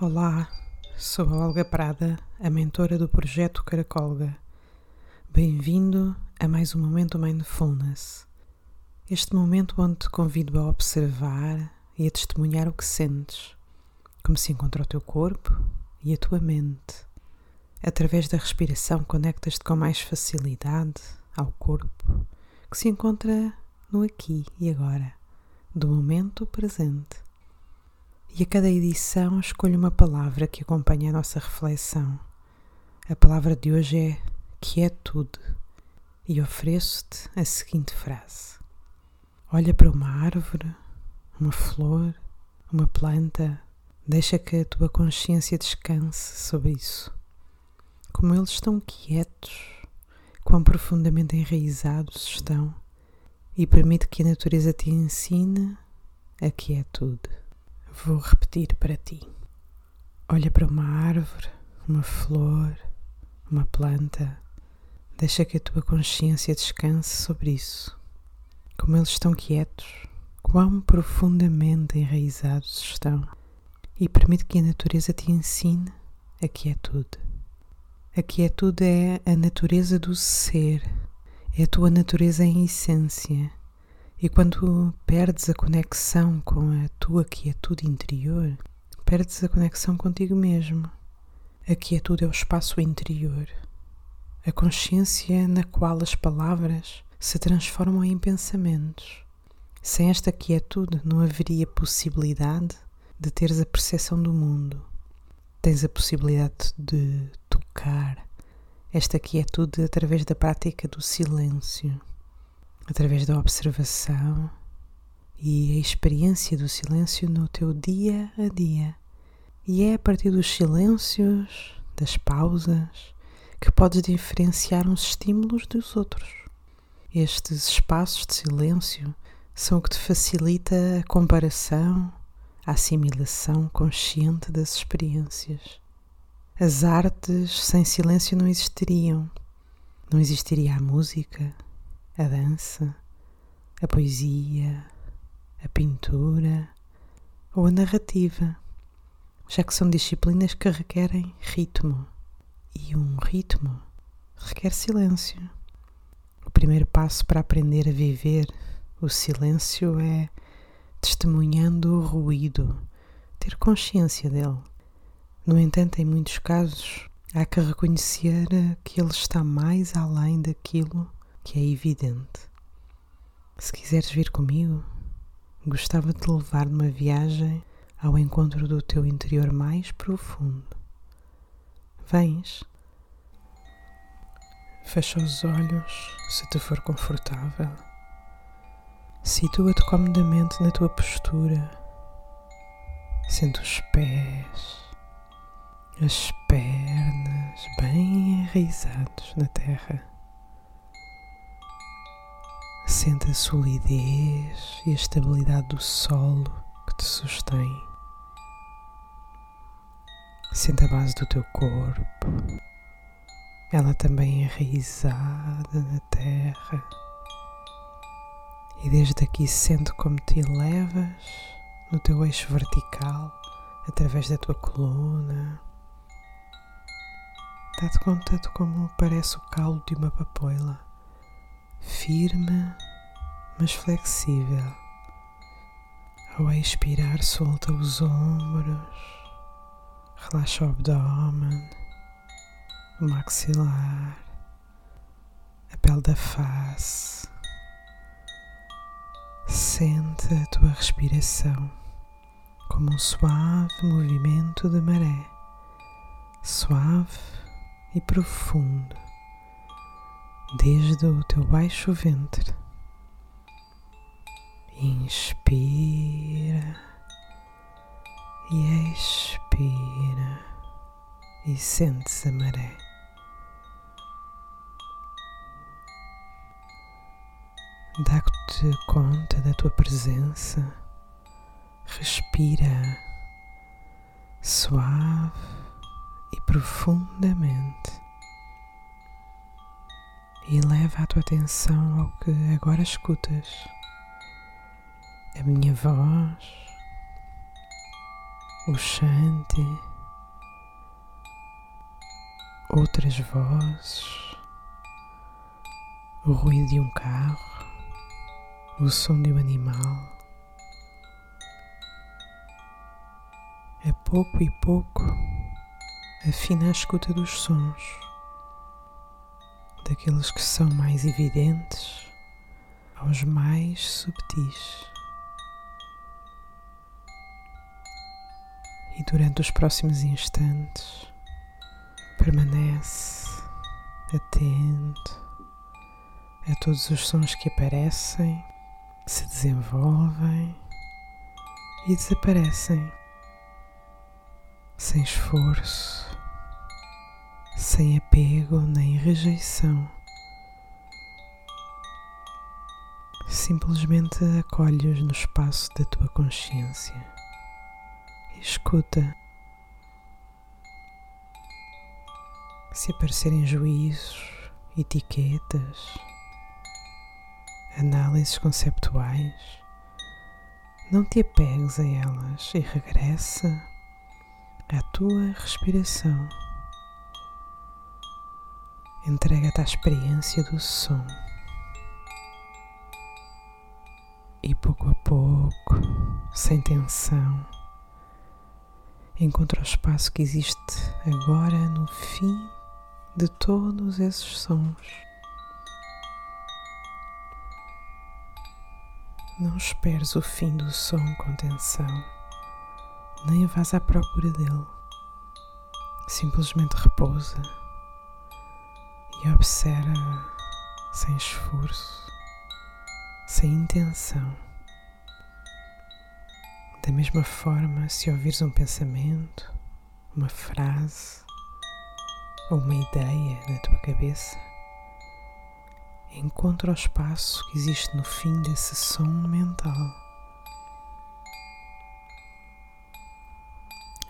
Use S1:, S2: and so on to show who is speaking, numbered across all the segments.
S1: Olá, sou a Olga Prada, a mentora do projeto Caracolga. Bem-vindo a mais um momento Mindfulness. Este momento onde te convido a observar e a testemunhar o que sentes, como se encontra o teu corpo e a tua mente. Através da respiração, conectas-te com mais facilidade ao corpo que se encontra no aqui e agora, do momento presente e a cada edição escolho uma palavra que acompanha a nossa reflexão. A palavra de hoje é quietude e ofereço-te a seguinte frase: Olha para uma árvore, uma flor, uma planta, deixa que a tua consciência descanse sobre isso. Como eles estão quietos, quão profundamente enraizados estão, e permite que a natureza te ensine a quietude. Vou repetir para ti. Olha para uma árvore, uma flor, uma planta. Deixa que a tua consciência descanse sobre isso. Como eles estão quietos, quão profundamente enraizados estão. E permite que a natureza te ensine a quietude. A quietude é a natureza do ser, é a tua natureza em essência e quando perdes a conexão com a tua quietude interior, perdes a conexão contigo mesmo. A quietude é o espaço interior, a consciência na qual as palavras se transformam em pensamentos. Sem esta quietude não haveria possibilidade de teres a percepção do mundo. Tens a possibilidade de tocar esta quietude através da prática do silêncio através da observação e a experiência do silêncio no teu dia a dia. E é a partir dos silêncios, das pausas, que podes diferenciar uns estímulos dos outros. Estes espaços de silêncio são o que te facilita a comparação, a assimilação consciente das experiências. As artes sem silêncio não existiriam. Não existiria a música, a dança, a poesia, a pintura ou a narrativa, já que são disciplinas que requerem ritmo e um ritmo requer silêncio. O primeiro passo para aprender a viver o silêncio é testemunhando o ruído, ter consciência dele. No entanto, em muitos casos, há que reconhecer que ele está mais além daquilo que é evidente. Se quiseres vir comigo, gostava de levar numa viagem ao encontro do teu interior mais profundo. Vens? Fecha os olhos se te for confortável. Situa-te comodamente na tua postura. Sente os pés, as pernas bem enraizados na terra. Sente a solidez e a estabilidade do solo que te sustém. Sente a base do teu corpo, ela também é enraizada na terra. E desde aqui sente como te elevas no teu eixo vertical, através da tua coluna. Dá-te conta de como parece o calo de uma papoila firme, mas flexível. Ao expirar, solta os ombros, relaxa o abdômen, o maxilar, a pele da face. Sente a tua respiração como um suave movimento de maré, suave e profundo desde o teu baixo ventre. Inspira e expira e sentes a maré. Dá-te conta da tua presença. Respira suave e profundamente e leva a tua atenção ao que agora escutas. A minha voz, o chante, outras vozes, o ruído de um carro, o som de um animal. A pouco e pouco, afina a escuta dos sons daqueles que são mais evidentes aos mais subtis. E durante os próximos instantes, permanece atento a todos os sons que aparecem, se desenvolvem e desaparecem sem esforço, sem apego nem rejeição. Simplesmente acolhes no espaço da tua consciência. Escuta. Se aparecerem juízos, etiquetas, análises conceptuais, não te apegues a elas e regressa à tua respiração. Entrega-te à experiência do som. E pouco a pouco, sem tensão, encontra o espaço que existe agora no fim de todos esses sons. Não esperes o fim do som com tensão nem vás à procura dele. Simplesmente repousa e observa sem esforço, sem intenção. Da mesma forma, se ouvires um pensamento, uma frase ou uma ideia na tua cabeça, encontra o espaço que existe no fim desse som mental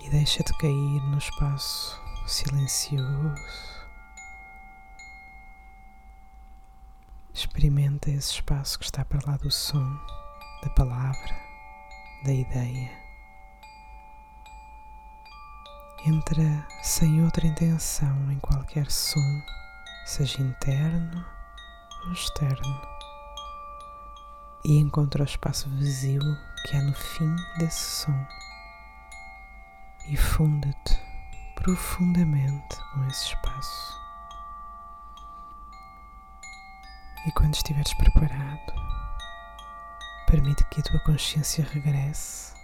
S1: e deixa-te cair no espaço silencioso. Experimenta esse espaço que está para lá do som, da palavra, da ideia. Entra sem outra intenção em qualquer som, seja interno ou externo, e encontra o espaço vazio que há no fim desse som e funda-te profundamente com esse espaço. E quando estiveres preparado, permite que a tua consciência regresse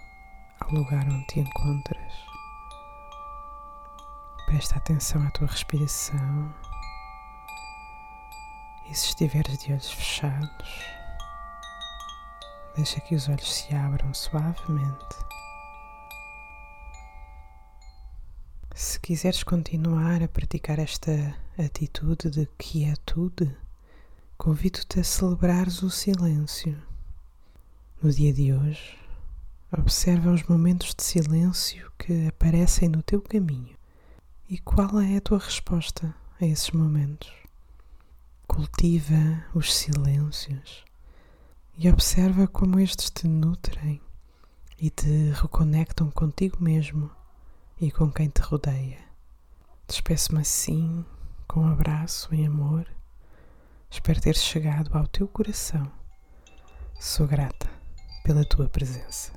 S1: ao lugar onde te encontras. Presta atenção à tua respiração. E se estiveres de olhos fechados, deixa que os olhos se abram suavemente Se quiseres continuar a praticar esta atitude de quietude, convido-te a celebrares o silêncio. No dia de hoje, observa os momentos de silêncio que aparecem no teu caminho e qual é a tua resposta a esses momentos. Cultiva os silêncios e observa como estes te nutrem e te reconectam contigo mesmo e com quem te rodeia. Despeço-me assim, com um abraço em amor. Espero ter chegado ao teu coração. Sou grata pela tua presença.